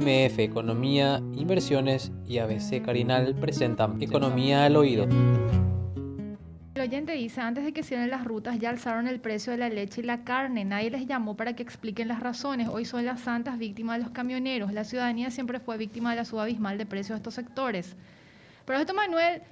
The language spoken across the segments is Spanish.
MF Economía, Inversiones y ABC Carinal presentan Economía al Oído. El oyente dice, antes de que cierren las rutas ya alzaron el precio de la leche y la carne. Nadie les llamó para que expliquen las razones. Hoy son las santas víctimas de los camioneros. La ciudadanía siempre fue víctima de la suba abismal de precios de estos sectores. Pero esto, Manuel,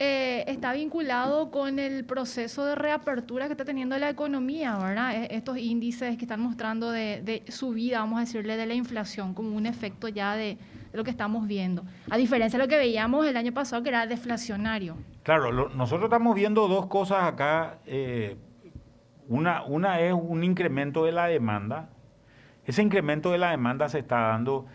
eh, está vinculado con el proceso de reapertura que está teniendo la economía, ¿verdad? E, estos índices que están mostrando de, subida, vamos a decirle, de la inflación como un efecto ya de, lo que estamos viendo. A diferencia de lo que veíamos el año pasado, que era deflacionario. Claro, nosotros estamos viendo dos cosas acá. Eh, una, una es un incremento de la demanda. Ese incremento de la demanda se está dando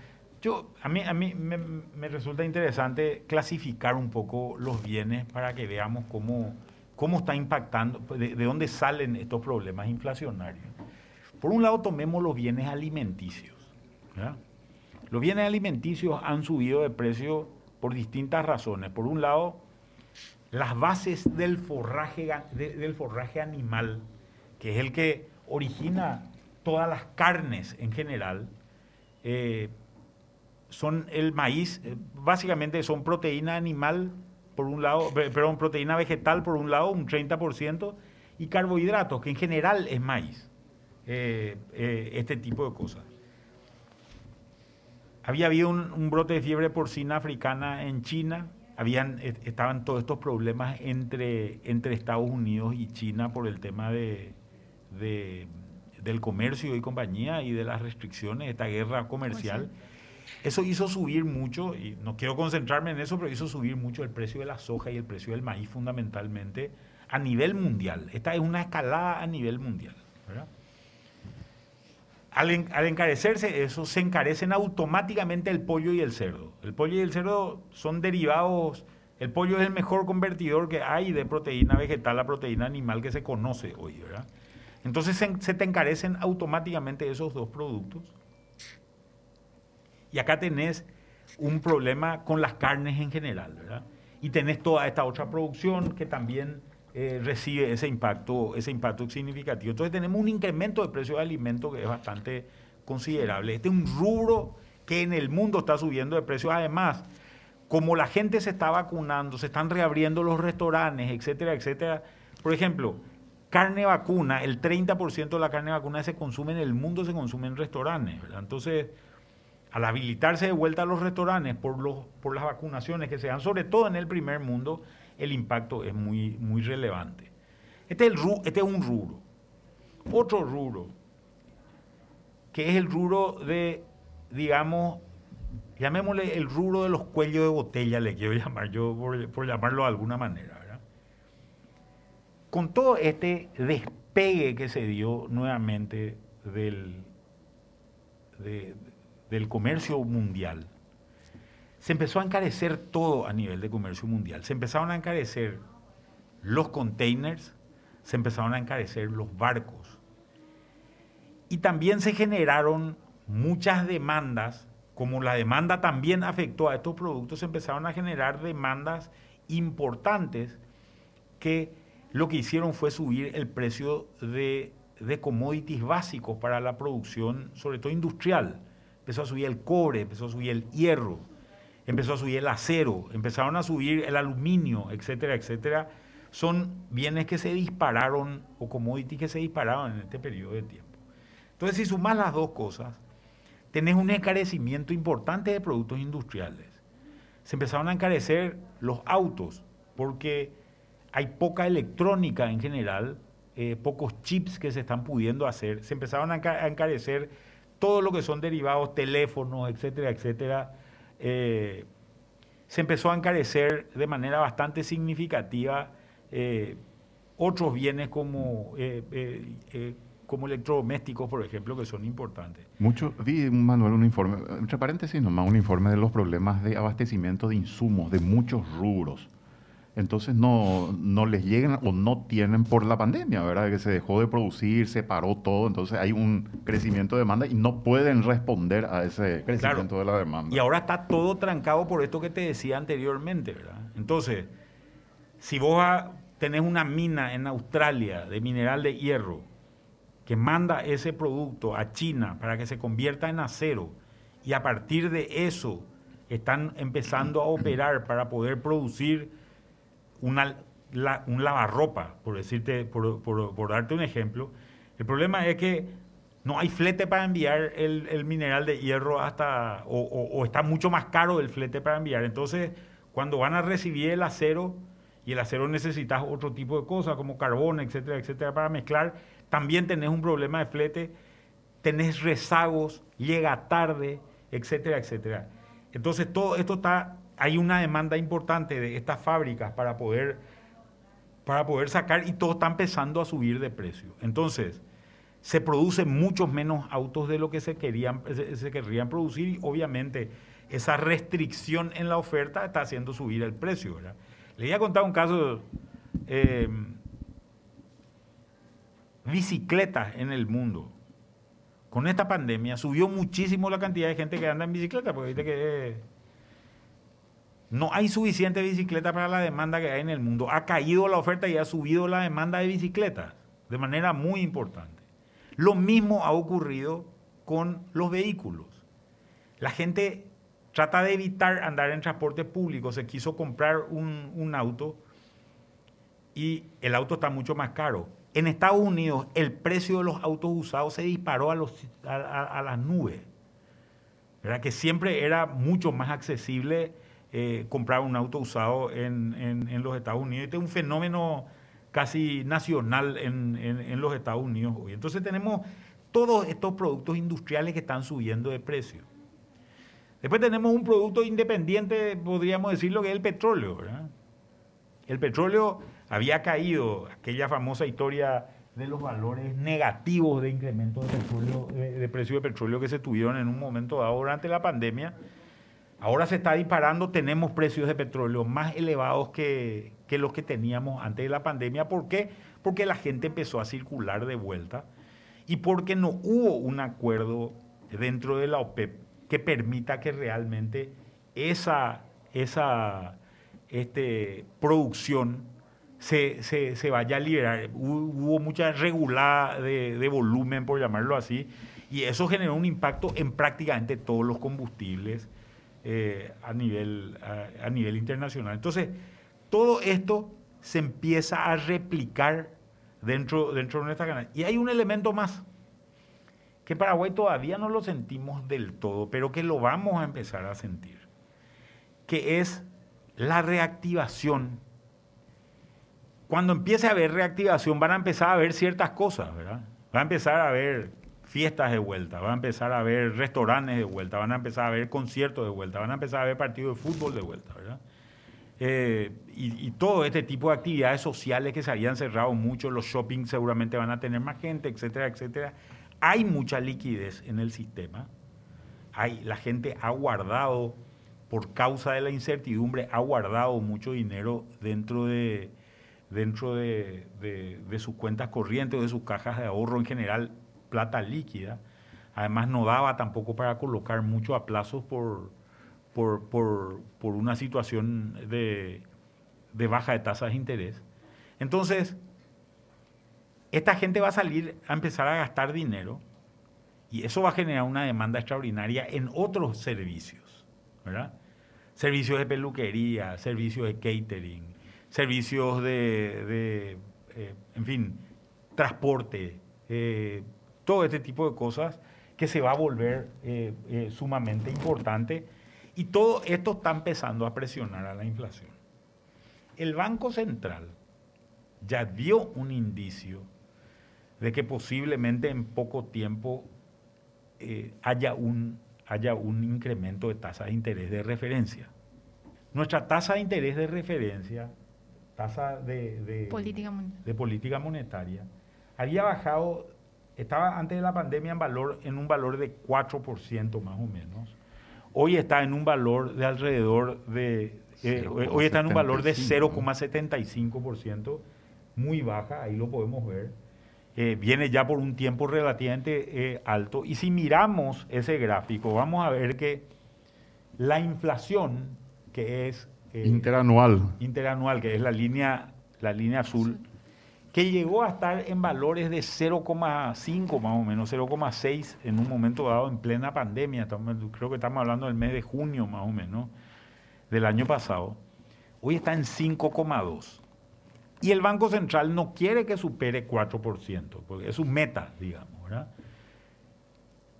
yo, a mí, a mí me, resulta interesante clasificar un poco los bienes para que veamos cómo, cómo está impactando, de, dónde salen estos problemas inflacionarios. Por un lado, tomemos los bienes alimenticios. Los bienes alimenticios han subido de precio por distintas razones. Por un lado, las bases del forraje, del forraje animal, que es el que origina todas las carnes en general, eh, son el maíz, eh, básicamente son proteína animal por un lado, perdón, proteína vegetal por un lado, un 30%, y carbohidratos, que en general es maíz, eh, eh, este tipo de cosas. Había habido un, brote de fiebre porcina africana en China, habían, estaban todos estos problemas entre, entre Estados Unidos y China por el tema de, del comercio y compañía y de las restricciones, esta guerra comercial. Pues eso hizo subir mucho, y no quiero concentrarme en eso, pero hizo subir mucho el precio de la soja y el precio del maíz fundamentalmente a nivel mundial. Esta es una escalada a nivel mundial. Al, encarecerse eso, se encarecen automáticamente el pollo y el cerdo. El pollo y el cerdo son derivados, el pollo es el mejor convertidor que hay de proteína vegetal a proteína animal que se conoce hoy. ¿verdad? Entonces se te encarecen automáticamente esos dos productos y acá tenés un problema con las carnes en general, ¿verdad? Y tenés toda esta otra producción que también eh, recibe ese impacto, ese impacto significativo. Entonces tenemos un incremento de precios de alimentos que es bastante considerable. Este es un rubro que en el mundo está subiendo de precios. Además, como la gente se está vacunando, se están reabriendo los restaurantes, etcétera, etcétera. Por ejemplo, carne vacuna, el 30% de la carne vacuna se consume en el mundo se consume en restaurantes, ¿verdad? Entonces, al habilitarse de vuelta a los restaurantes por, los, por las vacunaciones que se dan, sobre todo en el primer mundo, el impacto es muy, muy relevante. Este es, este es un rubro. Otro rubro, que es el rubro de, digamos, llamémosle el rubro de los cuellos de botella, le quiero llamar yo, por, llamarlo de alguna manera. Con todo este despegue que se dio nuevamente del, de, del comercio mundial, se empezó a encarecer todo a nivel de comercio mundial. Se empezaron a encarecer los containers, se empezaron a encarecer los barcos. Y también se generaron muchas demandas, como la demanda también afectó a estos productos, se empezaron a generar demandas importantes que lo que hicieron fue subir el precio de, de commodities básicos para la producción, sobre todo industrial empezó a subir el cobre, empezó a subir el hierro, empezó a subir el acero, empezaron a subir el aluminio, etcétera, etcétera. Son bienes que se dispararon o commodities que se dispararon en este periodo de tiempo. Entonces, si sumas las dos cosas, tenés un encarecimiento importante de productos industriales. Se empezaron a encarecer los autos porque hay poca electrónica en general, eh, pocos chips que se están pudiendo hacer. Se empezaron a encarecer todo lo que son derivados, teléfonos, etcétera, etcétera, eh, se empezó a encarecer de manera bastante significativa eh, otros bienes como, eh, como electrodomésticos, por ejemplo, que son importantes. Mucho, vi, Manuel, un informe, entre paréntesis nomás, un informe de los problemas de abastecimiento de insumos de muchos rubros entonces no, no les llegan o no tienen por la pandemia, ¿verdad? Que se dejó de producir, se paró todo, entonces hay un crecimiento de demanda y no pueden responder a ese crecimiento de la demanda. Y ahora está todo trancado por esto que te decía anteriormente, ¿verdad? Entonces, si vos tenés una mina en Australia de mineral de hierro que manda ese producto a China para que se convierta en acero y a partir de eso están empezando a operar para poder producir un lavarropa, por, decirte, por, darte un ejemplo. El problema es que no hay flete para enviar el, mineral de hierro hasta, o, o, está mucho más caro el flete para enviar. Entonces, cuando van a recibir el acero, y el acero necesitas otro tipo de cosas como carbón, etcétera, etcétera, para mezclar, también tenés un problema de flete, tenés rezagos, llega tarde, etcétera, etcétera. Entonces, todo esto está, hay una demanda importante de estas fábricas para poder, para poder sacar y todo está empezando a subir de precio. Entonces, se producen muchos menos autos de lo que se, querían, se, querrían producir y obviamente esa restricción en la oferta está haciendo subir el precio. ¿verdad? Le voy a contar un caso, eh, bicicletas en el mundo con esta pandemia subió muchísimo la cantidad de gente que anda en bicicleta, porque viste que no hay suficiente bicicleta para la demanda que hay en el mundo. Ha caído la oferta y ha subido la demanda de bicicletas de manera muy importante. Lo mismo ha ocurrido con los vehículos. La gente trata de evitar andar en transporte público, se quiso comprar un, un auto y el auto está mucho más caro en Estados Unidos el precio de los autos usados se disparó a, los, a, las nubes. ¿verdad? Que siempre era mucho más accesible eh, comprar un auto usado en, los Estados Unidos. Este es un fenómeno casi nacional en, los Estados Unidos hoy. Entonces tenemos todos estos productos industriales que están subiendo de precio. Después tenemos un producto independiente, podríamos decirlo, que es el petróleo. El petróleo había caído aquella famosa historia de los valores negativos de incremento de, petróleo, de, precio de petróleo que se tuvieron en un momento dado durante la pandemia. Ahora se está disparando, tenemos precios de petróleo más elevados que, los que teníamos antes de la pandemia. ¿Por qué? Porque la gente empezó a circular de vuelta y porque no hubo un acuerdo dentro de la OPEP que permita que realmente esa, esa este, producción se, vaya a liberar. Hubo, mucha regulada de, volumen, por llamarlo así, y eso generó un impacto en prácticamente todos los combustibles eh, a, nivel, a, nivel internacional. Entonces, todo esto se empieza a replicar dentro, dentro de nuestra canal. Y hay un elemento más, que Paraguay todavía no lo sentimos del todo, pero que lo vamos a empezar a sentir, que es la reactivación cuando empiece a haber reactivación van a empezar a ver ciertas cosas, ¿verdad? Va a empezar a haber fiestas de vuelta, van a empezar a ver restaurantes de vuelta, van a empezar a ver conciertos de vuelta, van a empezar a ver partidos de fútbol de vuelta, ¿verdad? Eh, y, todo este tipo de actividades sociales que se habían cerrado mucho, los shoppings seguramente van a tener más gente, etcétera, etcétera. Hay mucha liquidez en el sistema. Hay, la gente ha guardado, por causa de la incertidumbre, ha guardado mucho dinero dentro de, dentro de, sus cuentas corrientes o de sus cajas de ahorro en general plata líquida. Además no daba tampoco para colocar mucho a plazos por, por, una situación de, baja de tasas de interés. Entonces, esta gente va a salir a empezar a gastar dinero y eso va a generar una demanda extraordinaria en otros servicios, ¿verdad? Servicios de peluquería, servicios de catering, servicios de, eh, en fin, transporte, eh, todo este tipo de cosas que se va a volver eh, sumamente importante y todo esto está empezando a presionar a la inflación. El Banco Central ya dio un indicio de que posiblemente en poco tiempo haya, un, haya un incremento de tasa de interés de referencia. Nuestra tasa de interés de referencia tasa de, política, de política monetaria, había bajado, estaba antes de la pandemia en, valor, en un valor de 4% más o menos. Hoy está en un valor de alrededor de, eh, hoy está en un valor de 0,75%, muy baja, ahí lo podemos ver. Eh, viene ya por un tiempo relativamente eh, alto. Y si miramos ese gráfico, vamos a ver que la inflación, que es eh, interanual. Interanual, que es la línea, la línea azul. Que llegó a estar en valores de 0,5 más o menos, 0,6 en un momento dado en plena pandemia. creo que estamos hablando del mes de junio más o menos del año pasado. Hoy está en 5,2. Y el Banco Central no quiere que supere 4%, porque es su meta, digamos, ¿verdad?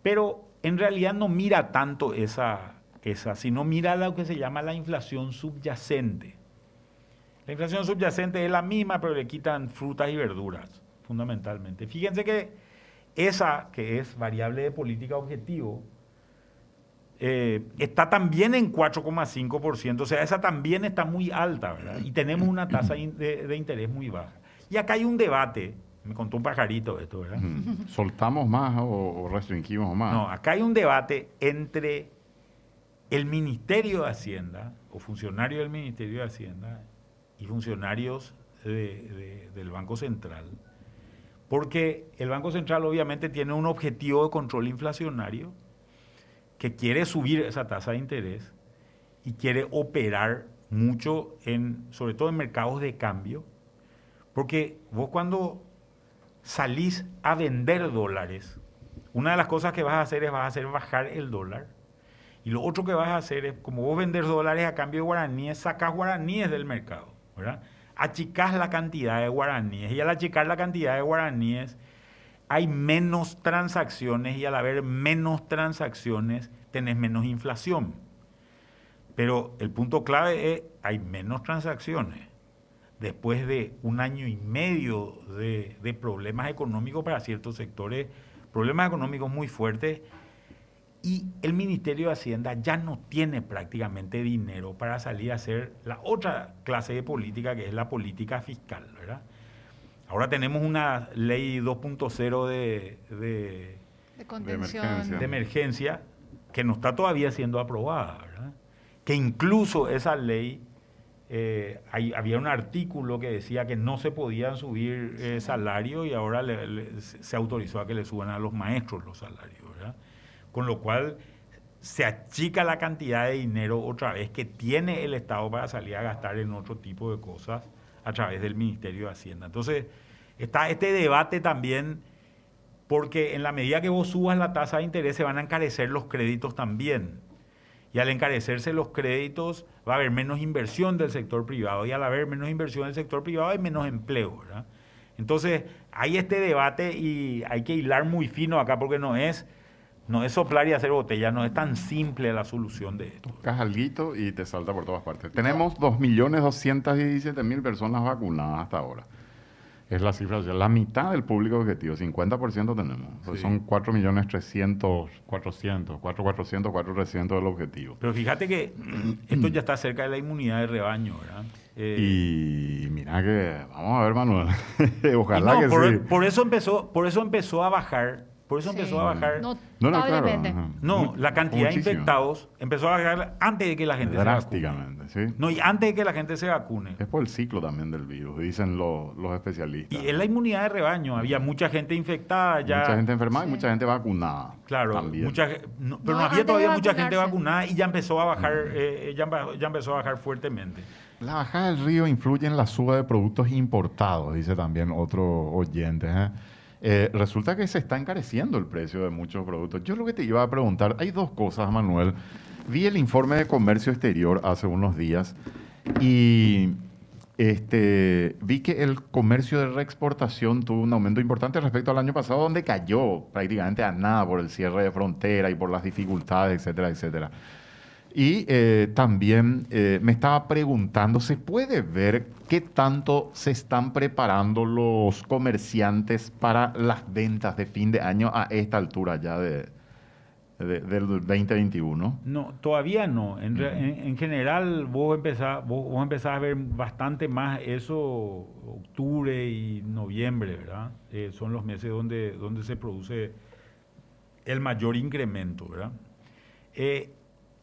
Pero en realidad no mira tanto esa, esa, sino mira lo que se llama la inflación subyacente. La inflación subyacente es la misma, pero le quitan frutas y verduras, fundamentalmente. Fíjense que esa, que es variable de política objetivo, eh, está también en 4,5%, o sea, esa también está muy alta, ¿verdad? Y tenemos una tasa de, interés muy baja. Y acá hay un debate, me contó un pajarito esto, ¿verdad? ¿Soltamos más o, restringimos más? No, acá hay un debate entre el Ministerio de Hacienda, o funcionarios del Ministerio de Hacienda, y funcionarios del Banco Central, porque el Banco Central obviamente tiene un objetivo de control inflacionario, que quiere subir esa tasa de interés y quiere operar mucho, en, sobre todo en mercados de cambio, porque vos cuando salís a vender dólares, una de las cosas que vas a hacer es vas a hacer bajar el dólar. Y lo otro que vas a hacer es, como vos vender dólares a cambio de guaraníes, sacás guaraníes del mercado, ¿verdad? Achicás la cantidad de guaraníes. Y al achicar la cantidad de guaraníes, hay menos transacciones y al haber menos transacciones tenés menos inflación. Pero el punto clave es, hay menos transacciones. Después de un año y medio de, de problemas económicos para ciertos sectores, problemas económicos muy fuertes, y el Ministerio de Hacienda ya no tiene prácticamente dinero para salir a hacer la otra clase de política que es la política fiscal, ¿verdad? Ahora tenemos una ley 2.0 de, de, de, emergencia. que no está todavía siendo aprobada, ¿verdad? Que incluso esa ley, eh, había un artículo que decía que no se podían subir eh, salarios y ahora se autorizó a que le suban a los maestros los salarios. Con lo cual se achica la cantidad de dinero otra vez que tiene el Estado para salir a gastar en otro tipo de cosas a través del Ministerio de Hacienda. Entonces, está este debate también, porque en la medida que vos subas la tasa de interés se van a encarecer los créditos también. Y al encarecerse los créditos va a haber menos inversión del sector privado. Y al haber menos inversión del sector privado hay menos empleo. Entonces, hay este debate y hay que hilar muy fino acá porque no es no es soplar y hacer botella, no es tan simple la solución de esto. Buscas algo y te salta por todas partes. Tenemos 2.217.000 personas vacunadas hasta ahora. Es la cifra, la mitad del público objetivo, 50% tenemos. Son 4.300.000, 400, 4.400, 4.300 del objetivo. Pero fíjate que esto ya está cerca de la inmunidad de rebaño, ¿verdad? Eh, y mira que, vamos a ver, Manuel, ojalá que por, sí. Por eso, empezó, por eso empezó a bajar por eso empezó a bajar. No, no, no, claro, no la cantidad de infectados empezó a bajar antes de que la gente se vacune. Drásticamente, sí. No, y antes de que la gente se vacune. Es por el ciclo también del virus, dicen los, los especialistas. Y es la inmunidad de rebaño. Había mucha gente infectada ya. Mucha gente enfermada y mucha gente vacunada. Claro, mucha, pero no, había todavía mucha gente vacunada y ya empezó a bajar, eh, ya, ya empezó a bajar fuertemente. La bajada del río influye en la suba de productos importados, dice también otro oyente. ¿eh? Eh, resulta que se está encareciendo el precio de muchos productos. Yo lo que te iba a preguntar, hay dos cosas, Manuel. Vi el informe de comercio exterior hace unos días y este, vi que el comercio de reexportación tuvo un aumento importante respecto al año pasado, donde cayó prácticamente a nada por el cierre de frontera y por las dificultades, etcétera, etcétera. Y eh, también eh, me estaba preguntando, ¿se puede ver qué tanto se están preparando los comerciantes para las ventas de fin de año a esta altura ya de, del 2021? No, todavía no. En, general, vos empezás, vos, empezás a ver bastante más eso octubre y noviembre, ¿verdad? Eh, son los meses donde, donde se produce el mayor incremento, ¿verdad?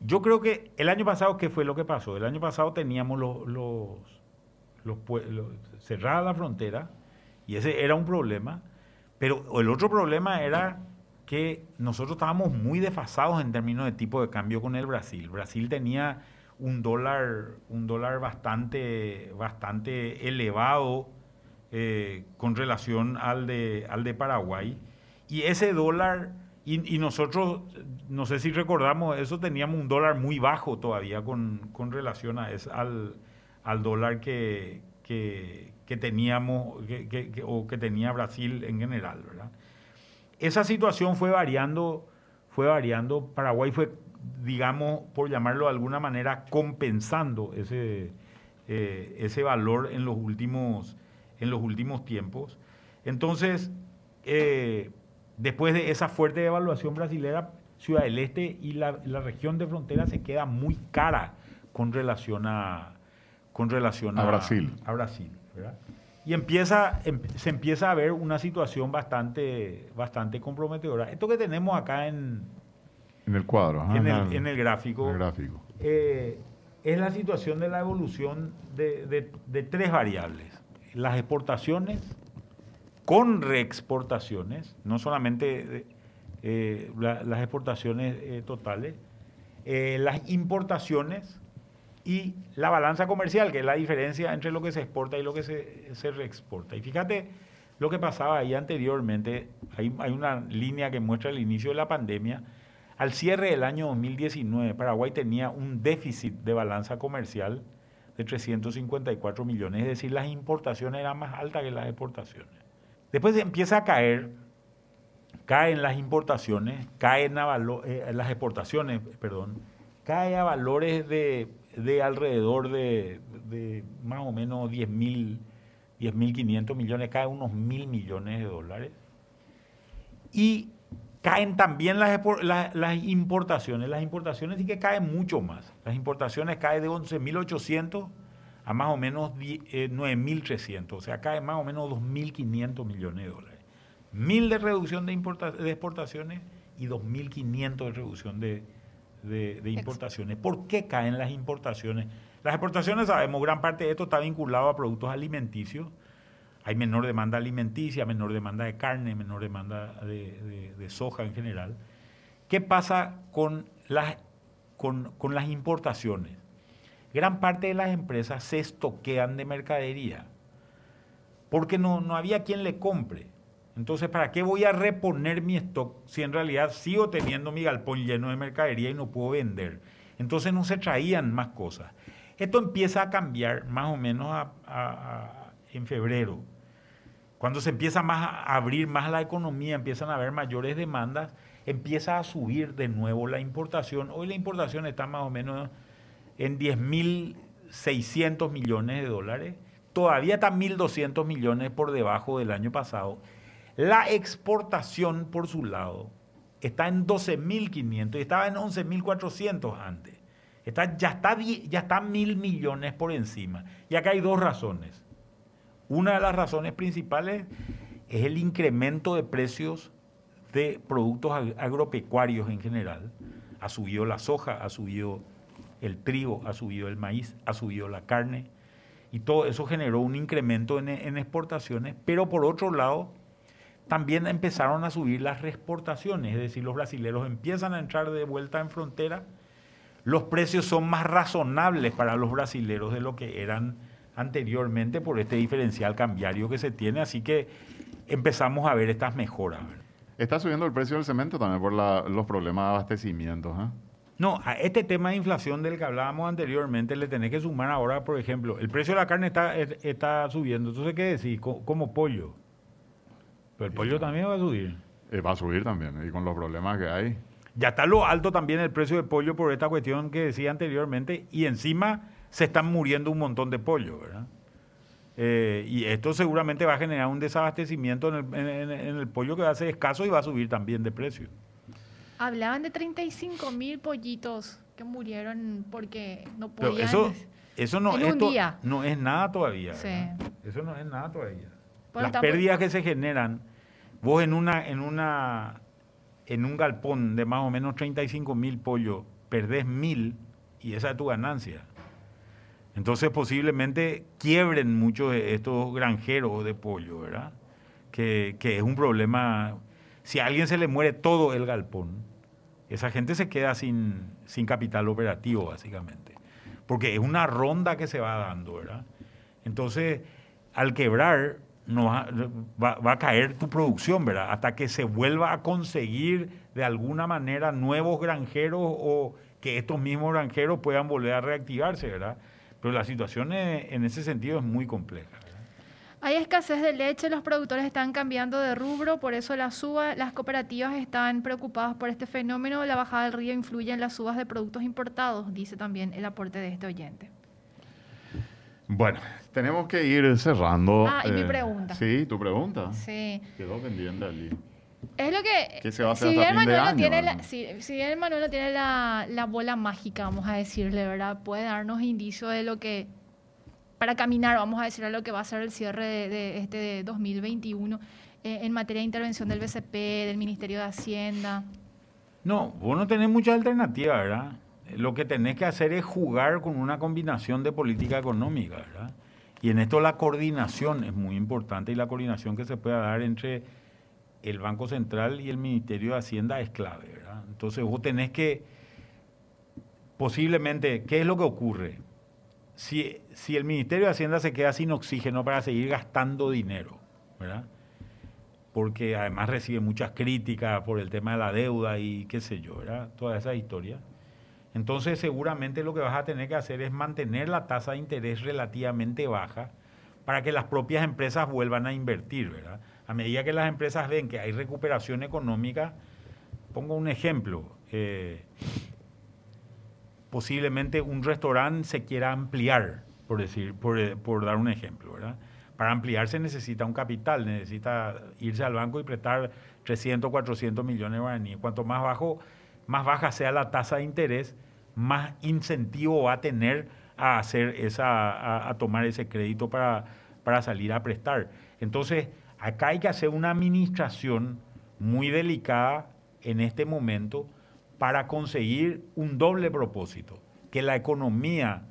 Yo creo que el año pasado, ¿qué fue lo que pasó? El año pasado teníamos los, los, los, cerrada la frontera y ese era un problema, pero el otro problema era que nosotros estábamos muy desfasados en términos de tipo de cambio con el Brasil. Brasil tenía un dólar, un dólar bastante, bastante elevado eh, con relación al de, al de Paraguay. Y ese dólar, y, nosotros, no sé si recordamos, eso teníamos un dólar muy bajo todavía con, con relación a al, al dólar que, que, teníamos o que tenía Brasil en general. ¿verdad? Esa situación fue variando, fue variando. Paraguay fue, digamos, por llamarlo de alguna manera, compensando ese, eh, ese valor en los últimos, en los últimos tiempos. Entonces, eh, después de esa fuerte devaluación brasilera, Ciudad del Este y la, región de frontera se queda muy cara con relación a, con relación a, Brasil. A Brasil Y empieza, em, se empieza a ver una situación bastante, bastante comprometedora. Esto que tenemos acá en, en el cuadro, en, el, gráfico, gráfico. Eh, es la situación de la evolución de, tres variables. Las exportaciones con reexportaciones, no solamente eh, las exportaciones eh, totales, las importaciones y la balanza comercial, que es la diferencia entre lo que se exporta y lo que se, reexporta. Y fíjate lo que pasaba ahí anteriormente, hay una línea que muestra el inicio de la pandemia. Al cierre del año 2019, Paraguay tenía un déficit de balanza comercial de 354 millones, es decir, las importaciones eran más altas que las exportaciones. Después empieza a caer, caen las importaciones, caen eh, las exportaciones, perdón, cae a valores de de alrededor de, más o menos 10.000, 10.500 millones, cae unos mil millones de dólares. Y caen también las, las, importaciones. Las importaciones sí que caen mucho más. Las importaciones caen de 11.800 a más o menos 9.300. Eh, o sea, cae más o menos 2.500 millones de dólares. Mil de reducción de, de exportaciones y 2.500 de reducción de, de, importaciones. ¿Por qué caen las importaciones? Las exportaciones, sabemos, gran parte de esto está vinculado a productos alimenticios. Hay menor demanda alimenticia, menor demanda de carne, menor demanda de, soja en general. ¿Qué pasa con las, con, las importaciones? Gran parte de las empresas se estoquean de mercadería porque no, no había quien le compre. Entonces, ¿para qué voy a reponer mi stock si en realidad sigo teniendo mi galpón lleno de mercadería y no puedo vender? Entonces no se traían más cosas. Esto empieza a cambiar más o menos en febrero. Cuando se empieza más a abrir más la economía, empiezan a haber mayores demandas, empieza a subir de nuevo la importación. Hoy la importación está más o menos en 10.600 millones de dólares. Todavía está 1.200 millones por debajo del año pasado la exportación, por su lado, está en 12.500 y estaba en 11.400 antes. Está, ya, está, ya está mil millones por encima. Y acá hay dos razones. Una de las razones principales es el incremento de precios de productos agropecuarios en general. Ha subido la soja, ha subido el trigo, ha subido el maíz, ha subido la carne. Y todo eso generó un incremento en, exportaciones. Pero por otro lado, también empezaron a subir las reexportaciones, es decir, los brasileños empiezan a entrar de vuelta en frontera, los precios son más razonables para los brasileros de lo que eran anteriormente por este diferencial cambiario que se tiene, así que empezamos a ver estas mejoras. Está subiendo el precio del cemento también por los problemas de abastecimiento. ¿eh? No, a este tema de inflación del que hablábamos anteriormente le tenés que sumar ahora, por ejemplo, el precio de la carne está, está subiendo. Entonces, ¿qué decís? Como pollo. Pero el pollo también va a subir. Eh, va a subir también, y con los problemas que hay. Ya está lo alto también el precio del pollo por esta cuestión que decía anteriormente, y encima se están muriendo un montón de pollo, ¿verdad? Eh, y esto seguramente va a generar un desabastecimiento en el, pollo que va a ser escaso y va a subir también de precio. Hablaban de 35 mil pollitos que murieron porque no podían... Pero eso, eso no, esto no es nada todavía. Eso no es nada todavía. Las pérdidas que se generan Vos en una, en una, en un galpón de más o menos 35 mil pollos, perdés mil y esa es tu ganancia. Entonces posiblemente quiebren muchos estos granjeros de pollo, ¿verdad? Que, que, es un problema. Si a alguien se le muere todo el galpón, esa gente se queda sin, sin capital operativo, básicamente. Porque es una ronda que se va dando, ¿verdad? Entonces, al quebrar, no va, va- a caer tu producción, ¿verdad? Hasta que se vuelva a conseguir de alguna manera nuevos granjeros o que estos mismos granjeros puedan volver a reactivarse, ¿verdad? Pero la situación eh, en ese sentido es muy compleja. Hay escasez de leche, los productores están cambiando de rubro, por eso la suba, las cooperativas están preocupadas por este fenómeno. La bajada del río influye en las subas de productos importados, dice también el aporte de este oyente. Bueno, tenemos que ir cerrando. Ah, y mi eh, pregunta. Sí, tu pregunta. Sí. Quedó pendiente allí. Es lo que. ¿Qué se va a hacer si bien Manuel no tiene la, si, si bien Manuel no tiene la, la bola mágica, vamos a decirle, ¿verdad? Puede darnos indicios de lo que. Para caminar, vamos a decir, a lo que va a ser el cierre de, de este de 2021 eh, en materia de intervención del BCP, del Ministerio de Hacienda. No, vos no tenés mucha alternativa, ¿verdad? Lo que tenés que hacer es jugar con una combinación de política económica, ¿verdad? Y en esto la coordinación es muy importante y la coordinación que se pueda dar entre el Banco Central y el Ministerio de Hacienda es clave, ¿verdad? Entonces vos tenés que, posiblemente, ¿qué es lo que ocurre? Si, si el Ministerio de Hacienda se queda sin oxígeno para seguir gastando dinero, ¿verdad? porque además recibe muchas críticas por el tema de la deuda y qué sé yo, ¿verdad? Toda esa historia. Entonces seguramente lo que vas a tener que hacer es mantener la tasa de interés relativamente baja para que las propias empresas vuelvan a invertir, ¿verdad? A medida que las empresas ven que hay recuperación económica, pongo un ejemplo, eh, posiblemente un restaurante se quiera ampliar, por decir, por, eh, por dar un ejemplo, ¿verdad? Para ampliarse necesita un capital, necesita irse al banco y prestar 300, 400 millones de guaraníes. Cuanto más bajo, más baja sea la tasa de interés, más incentivo va a tener a hacer esa, a, tomar ese crédito para, para salir a prestar. Entonces, acá hay que hacer una administración muy delicada en este momento para conseguir un doble propósito, que la economía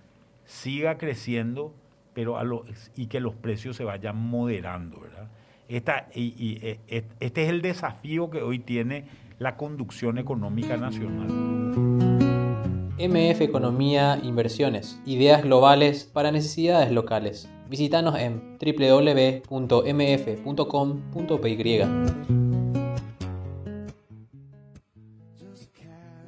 siga creciendo pero a lo- y que los precios se vayan moderando, ¿verdad? Esta, y, y, eh, et- este es el desafío que hoy tiene la conducción económica nacional. MF Economía Inversiones. Ideas globales para necesidades locales. Visítanos en www.mf.com.py.